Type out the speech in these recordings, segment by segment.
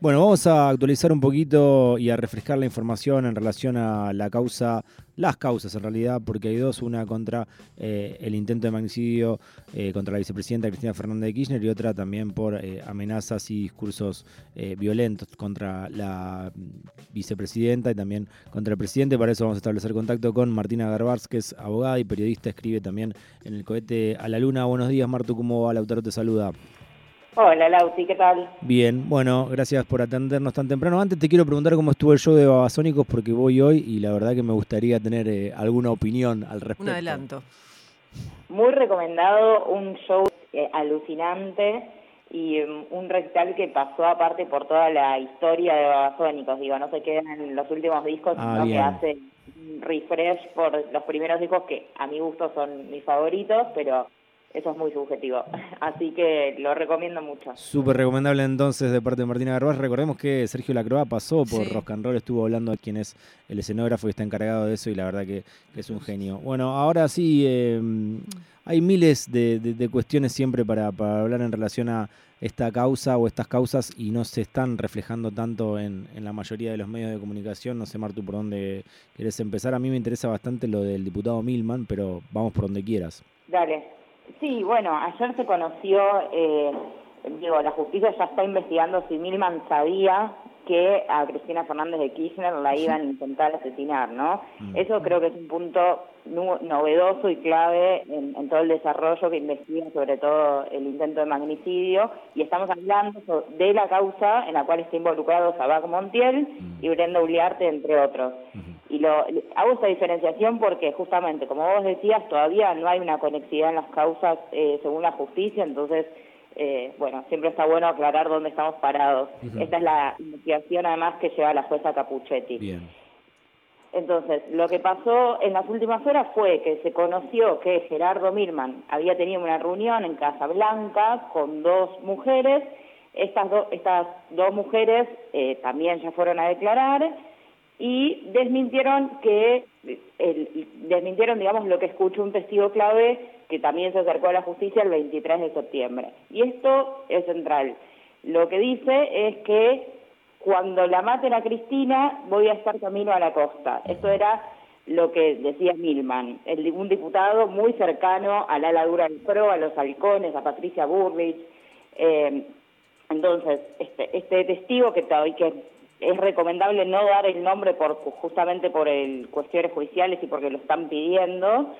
Bueno, vamos a actualizar un poquito y a refrescar la información en relación a la causa, las causas en realidad, porque hay dos, una contra eh, el intento de magnicidio eh, contra la vicepresidenta Cristina Fernández de Kirchner y otra también por eh, amenazas y discursos violentos contra la vicepresidenta y también contra el presidente. Para eso vamos a establecer contacto con Martina Garbars, que es abogada y periodista, escribe también en el cohete a la luna. Buenos días, Martu, ¿cómo va? Lautaro te saluda. Hola Lauti, ¿qué tal? Bien, bueno, gracias por atendernos tan temprano. Antes te quiero preguntar cómo estuvo el show de Babasónicos porque voy hoy y la verdad que me gustaría tener eh, alguna opinión al respecto. Un adelanto. Muy recomendado, un show eh, alucinante y um, un recital que pasó aparte por toda la historia de Babasónicos. Digo, no se quedan en los últimos discos, ah, sino que hace un refresh por los primeros discos que a mi gusto son mis favoritos, pero eso es muy subjetivo. Así que lo recomiendo mucho. Súper recomendable entonces de parte de Martina Garbás. Recordemos que Sergio Lacroa pasó por sí. Rock and Roll, estuvo hablando de quién es el escenógrafo y está encargado de eso y la verdad que, es un genio. Bueno, ahora sí, em, hay miles de, cuestiones siempre para, hablar en relación a esta causa o estas causas y no se están reflejando tanto en, en la mayoría de los medios de comunicación. No sé, Martu, por dónde querés empezar. A mí me interesa bastante lo del diputado Milman, pero vamos por donde quieras. Dale. Sí, bueno, ayer se conoció, eh, digo, la justicia ya está investigando si Milman sabía que a Cristina Fernández de Kirchner la iban a intentar asesinar, ¿no? Mm. Eso creo que es un punto novedoso y clave en, todo el desarrollo que investiga sobre todo el intento de magnicidio y estamos hablando de la causa en la cual está involucrado Sabac Montiel mm. y Brenda Uliarte, entre otros. Y lo, hago esta diferenciación porque justamente, como vos decías, todavía no hay una conexidad en las causas eh, según la justicia, entonces, eh, bueno, siempre está bueno aclarar dónde estamos parados. Esta es la investigación además que lleva la jueza Capuchetti. Bien. Entonces, lo que pasó en las últimas horas fue que se conoció que Gerardo Milman había tenido una reunión en Casa Blanca con dos mujeres. Estas, estas dos mujeres eh, también ya fueron a declarar y desmintieron que el, desmintieron digamos lo que escuchó un testigo clave que también se acercó a la justicia el 23 de septiembre. Y esto es central. Lo que dice es que cuando la maten a Cristina voy a estar camino a la costa. Esto era lo que decía Milman, el, un diputado muy cercano a la ladura del PRO, a los halcones, a Patricia Burrich. Eh, entonces, este, este testigo que, que es recomendable no dar el nombre por justamente por el cuestiones judiciales y porque lo están pidiendo.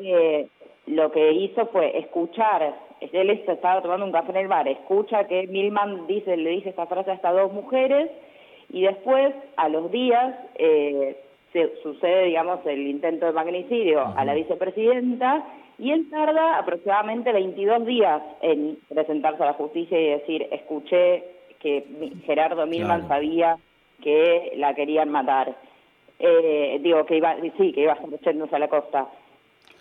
eh, lo que hizo fue escuchar, él estaba tomando un café en el bar, escucha que Milman dice, le dice esta frase a estas dos mujeres y después, a los días, eh, se, sucede, digamos, el intento de magnicidio a la vicepresidenta y él tarda aproximadamente 22 días en presentarse a la justicia y decir, escuché que Gerardo Milman sabía que la querían matar. Eh, digo, que iba, sí, que iba yéndose a la costa.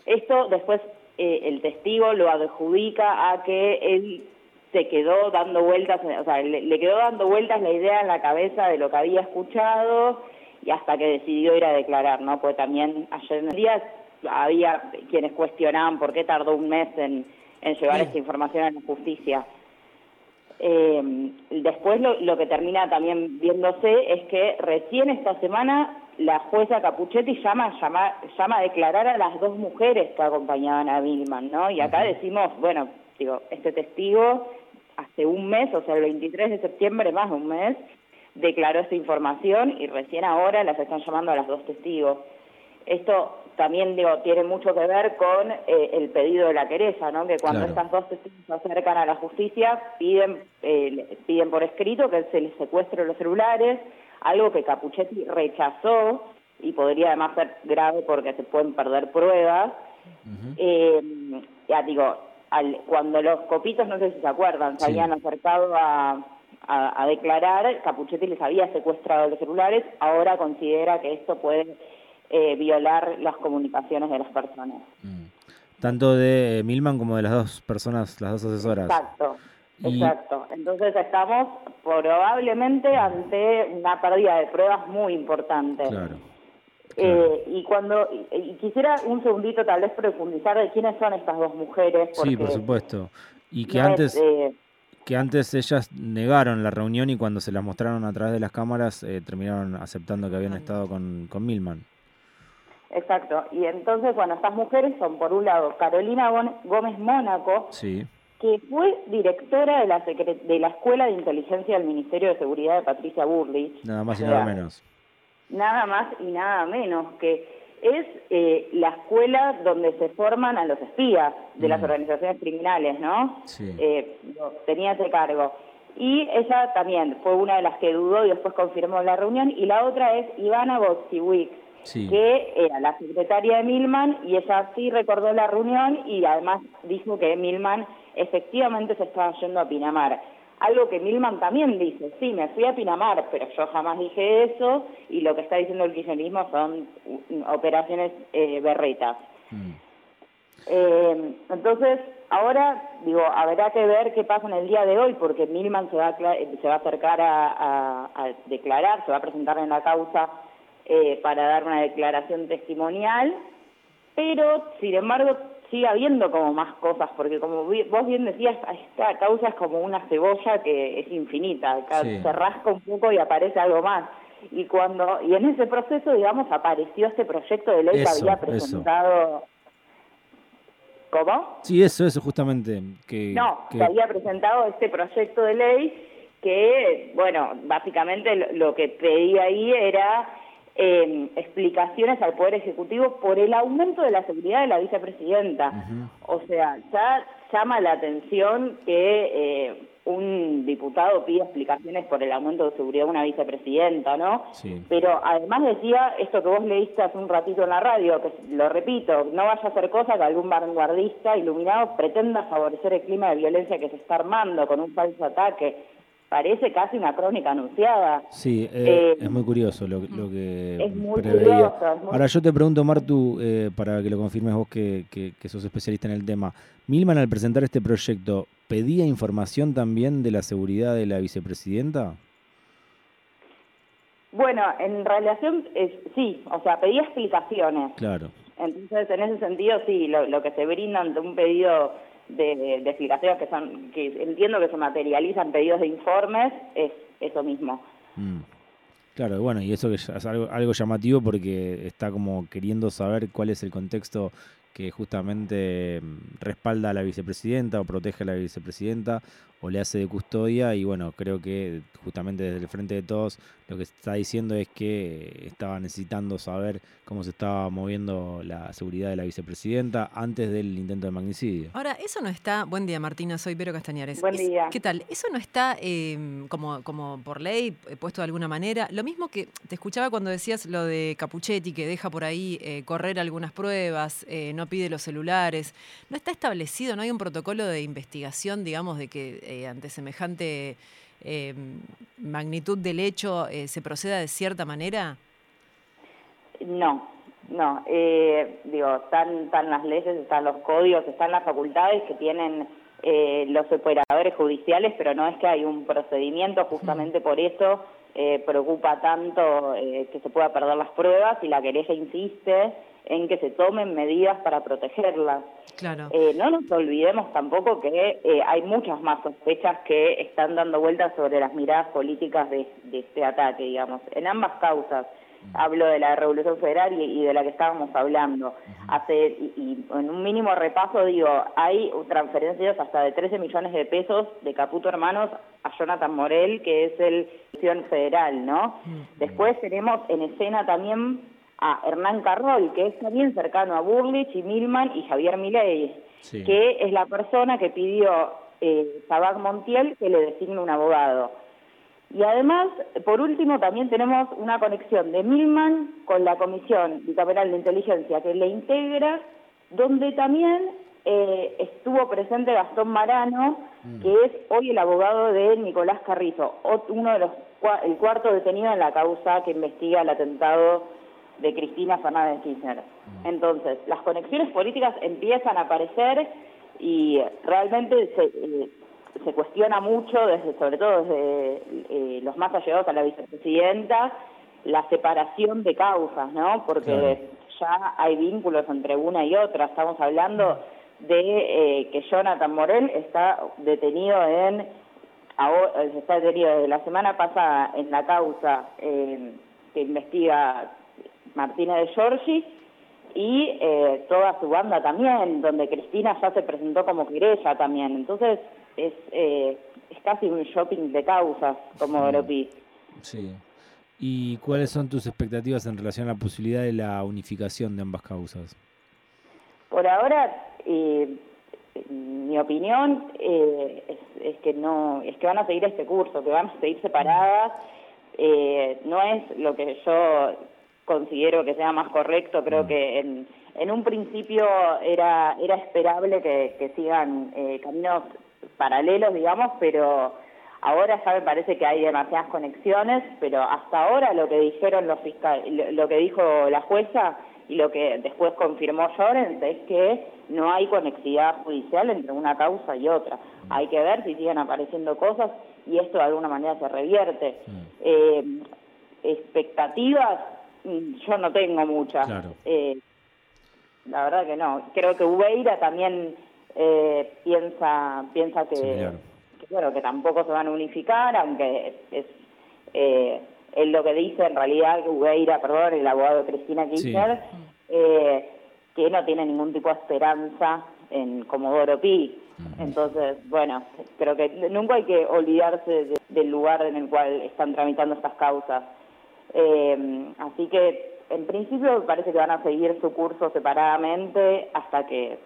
Esto después eh, el testigo lo adjudica a que él se quedó dando vueltas, o sea, le, quedó dando vueltas la idea en la cabeza de lo que había escuchado y hasta que decidió ir a declarar, ¿no? Pues también ayer en el día había quienes cuestionaban por qué tardó un mes en, en llevar esta información a la justicia. Eh, después lo, que termina también viéndose es que recién esta semana la jueza Capuchetti llama, llama, llama a declarar a las dos mujeres que acompañaban a Vilman, ¿no? Y acá decimos, bueno, digo, este testigo hace un mes, o sea, el 23 de septiembre, más de un mes, declaró esta información y recién ahora las están llamando a las dos testigos. Esto también digo tiene mucho que ver con eh, el pedido de la querella, ¿no? Que cuando estas dos testigos se acercan a la justicia piden eh, piden por escrito que se les secuestre los celulares, algo que Capuchetti rechazó y podría además ser grave porque se pueden perder pruebas. eh, ya digo, al, cuando los copitos, no sé si se acuerdan, se habían acercado a, a, a declarar, Capuchetti les había secuestrado los celulares, ahora considera que esto puede eh, violar las comunicaciones de las personas. Mm. Tanto de Milman como de las dos personas, las dos asesoras. Exacto, exacto. Entonces estamos probablemente ante una pérdida de pruebas muy importante. Claro. Eh, y cuando y, quisiera un segundito tal vez profundizar de quiénes son estas dos mujeres. sí, por supuesto. Y que antes... que antes ellas negaron la reunión y cuando se las mostraron a través de las cámaras eh, terminaron aceptando que habían estado con, con Milman. Exacto. Y entonces, bueno, estas mujeres son, por un lado, Carolina Gómez Mónaco, sí. que fue directora de la, de la Escuela de Inteligencia del Ministerio de Seguridad de Patricia Burley. Nada más y nada menos. Nada más y nada menos, que es eh, la escuela donde se forman a los espías de las mm. organizaciones criminales, ¿no? Sí. Eh, tenía ese cargo. Y ella también fue una de las que dudó y después confirmó la reunión. Y la otra es Ivana Boxiewicz, que era la secretaria de Milman, y ella sí recordó la reunión y además dijo que Milman efectivamente se estaba yendo a Pinamar. Algo que Milman también dice, sí, me fui a Pinamar, pero yo jamás dije eso, y lo que está diciendo el kirchnerismo son operaciones eh, berretas. Mm. Eh, entonces, ahora, digo, habrá que ver qué pasa en el día de hoy, porque Milman se va a, se va a acercar a, declarar, se va a presentar en la causa eh, para dar una declaración testimonial, pero, sin embargo, sigue habiendo como más cosas, porque como vos bien decías, esta causa es como una cebolla que es infinita, se rasca un poco y aparece algo más. Y cuando y en ese proceso, digamos, apareció este proyecto de ley que había presentado... ¿Cómo? Sí, eso, eso justamente. Que, no, que... había presentado este proyecto de ley que, bueno, básicamente lo que pedía ahí era eh, explicaciones al Poder Ejecutivo por el aumento de la seguridad de la vicepresidenta. O sea, ya llama la atención que eh, un diputado pida explicaciones por el aumento de seguridad de una vicepresidenta, ¿no? Pero además decía esto que vos leíste hace un ratito en la radio, que lo repito, no vaya a ser cosa que algún vanguardista iluminado pretenda favorecer el clima de violencia que se está armando con un falso ataque parece casi una crónica anunciada. Sí, eh, eh, es muy curioso lo, que es muy Curioso, Ahora yo te pregunto, Martu, eh, para que lo confirmes vos que, que, sos especialista en el tema, Milman al presentar este proyecto, ¿pedía información también de la seguridad de la vicepresidenta? Bueno, en relación, sí, o sea, pedía explicaciones. Claro. Entonces, en ese sentido, sí, lo, lo que se brinda ante un pedido de, de, que son que entiendo que se materializan pedidos de informes es eso mismo. Mm. Claro, bueno, y eso que es algo, algo llamativo porque está como queriendo saber cuál es el contexto que justamente mm, respalda a la vicepresidenta o protege a la vicepresidenta o le hace de custodia y bueno, creo que justamente desde el frente de todos lo que está diciendo es que estaba necesitando saber cómo se estaba moviendo la seguridad de la vicepresidenta antes del intento de magnicidio. Ahora, eso no está, buen día Martina, soy Vero Castañares. Buen día. ¿Qué tal? Eso no está em, como, como por ley eh, puesto de alguna manera. Lo mismo que te escuchaba cuando decías lo de Capuchetti, que deja por ahí eh, correr algunas pruebas, eh, no pide los celulares. ¿No está establecido, no hay un protocolo de investigación, digamos, de que eh, ante semejante eh, magnitud del hecho eh, se proceda de cierta manera? No, no. digo, están, están las leyes, están los códigos, están las facultades que tienen los operadores judiciales, pero no es que hay un procedimiento justamente por eso preocupa tanto que se pueda perder las pruebas y la querella insiste en que se tomen medidas para protegerlas. Claro. Eh, no nos olvidemos tampoco que eh, hay muchas más sospechas que están dando vueltas sobre las miradas políticas de, este ataque, digamos, en ambas causas. Hablo de la Revolución Federal y, de la que estábamos hablando. Hace, y, en un mínimo repaso digo, hay transferencias hasta de 13 millones de pesos de Caputo Hermanos a Jonathan Morel, que es el Federal, ¿no? Después tenemos en escena también a Hernán Carroll, que es también cercano a Burlich y Milman y Javier Milei, que es la persona que pidió eh, Sabac Montiel que le designe un abogado. Y además, por último, también tenemos una conexión de Milman con la Comisión Bicameral de Inteligencia que le integra, donde también eh, estuvo presente Gastón Marano, mm. que es hoy el abogado de Nicolás Carrizo, uno de los el cuarto detenido en la causa que investiga el atentado de Cristina Fernández Kirchner. Mm. Entonces, las conexiones políticas empiezan a aparecer y realmente se, eh, se cuestiona mucho, desde, sobre todo desde eh, los más allegados a la vicepresidenta, la separación de causas, ¿no? Porque ya hay vínculos entre una y otra. Estamos hablando de eh, que Jonathan Morel está detenido en está detenido desde la semana pasada en la causa que investiga Martina de Giorgi y eh, toda su banda también, donde Cristina ya se presentó como querella también. Entonces es, eh, es casi un shopping de causas como Europi. Sí. ¿Y cuáles son tus expectativas en relación a la posibilidad de la unificación de ambas causas? Por ahora, eh, mi opinión eh, es, es, que no, es que van a seguir este curso, que van a seguir separadas. Eh, no es lo que yo considero que sea más correcto. Creo mm. que en, en un principio era, era esperable que, que sigan eh, caminos paralelos, digamos, pero ahora ya me parece que hay demasiadas conexiones, pero hasta ahora lo que dijeron los fiscales, lo que dijo la jueza y lo que después confirmó Llorens es que no hay conexidad judicial entre una causa y otra. Mm. Hay que ver si siguen apareciendo cosas y esto de alguna manera se revierte. Mm. Eh, expectativas yo no tengo muchas. Eh, la verdad que no. Creo que Ubeira también eh, piensa piensa que, bueno, que tampoco se van a unificar, aunque es, eh, es lo que dice en realidad Ubeira, perdón, el abogado de Cristina Kirchner, eh, que no tiene ningún tipo de esperanza en Comodoro Pi. Entonces, bueno, creo que nunca hay que olvidarse del lugar en el cual están tramitando estas causas. Eh, así que en principio parece que van a seguir su curso separadamente hasta que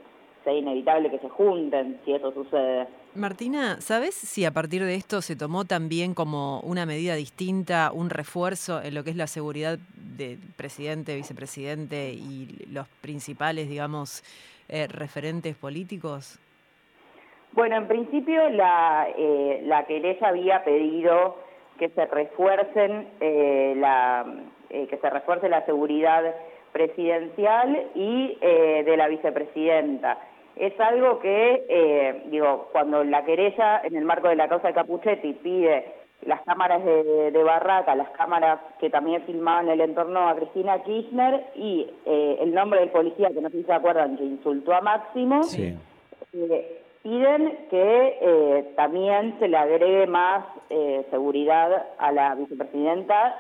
sea inevitable que se junten, si eso sucede. Martina, ¿sabes si a partir de esto se tomó también como una medida distinta, un refuerzo en lo que es la seguridad del presidente, vicepresidente y los principales, digamos, eh, referentes políticos? Bueno, en principio la, eh, la querella había pedido que se refuercen eh, la eh, que se refuerce la seguridad presidencial y eh, de la vicepresidenta. Es algo que, digo, cuando la querella, en el marco de la causa de Capuchetti, pide las cámaras de, Barraca, las cámaras que también filmaban el entorno a Cristina Kirchner y el nombre del policía, que no sé si se acuerdan, que insultó a Máximo, sí piden que eh, también se le agregue más eh, seguridad a la vicepresidenta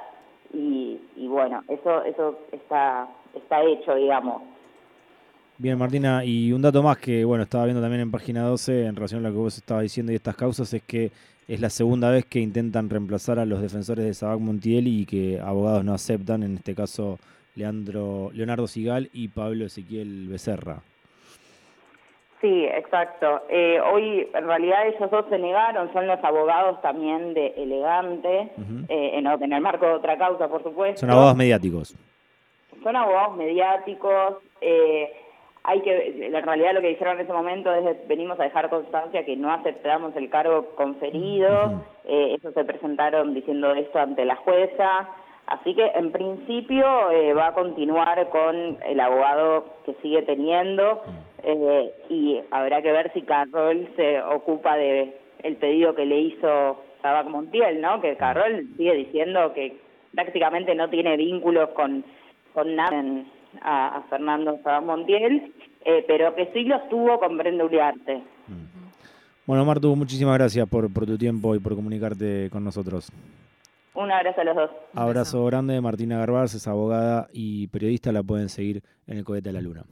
y, bueno, eso eso está está hecho, digamos. Bien, Martina, y un dato más que, bueno, estaba viendo también en página 12 en relación a lo que vos estabas diciendo y estas causas es que es la segunda vez que intentan reemplazar a los defensores de Sabac Montiel y que abogados no aceptan, en este caso Leandro, Leonardo Sigal y Pablo Ezequiel Becerra. Sí, exacto. Eh, hoy en realidad ellos dos se negaron, son los abogados también de Elegante, eh, en, el marco de otra causa, por supuesto. Son abogados mediáticos. Son abogados mediáticos. Eh, hay que, en realidad lo que dijeron en ese momento es venimos a dejar constancia que no aceptamos el cargo conferido. ellos se presentaron diciendo esto ante la jueza. Así que en principio va a continuar con el abogado que sigue teniendo. Eh, y habrá que ver si Carroll se ocupa de el pedido que le hizo Sabac Montiel, ¿no? Que Carroll sigue diciendo que prácticamente no tiene vínculos con, con nada a, Fernando Sabac Montiel, eh, pero que sí los tuvo con Brenda Uriarte. Mm. Bueno, Martu, muchísimas gracias por, por tu tiempo y por comunicarte con nosotros. Un abrazo a los dos. Abrazo grande. Martina Garbaz es abogada y periodista. La pueden seguir en el Cohete de la Luna.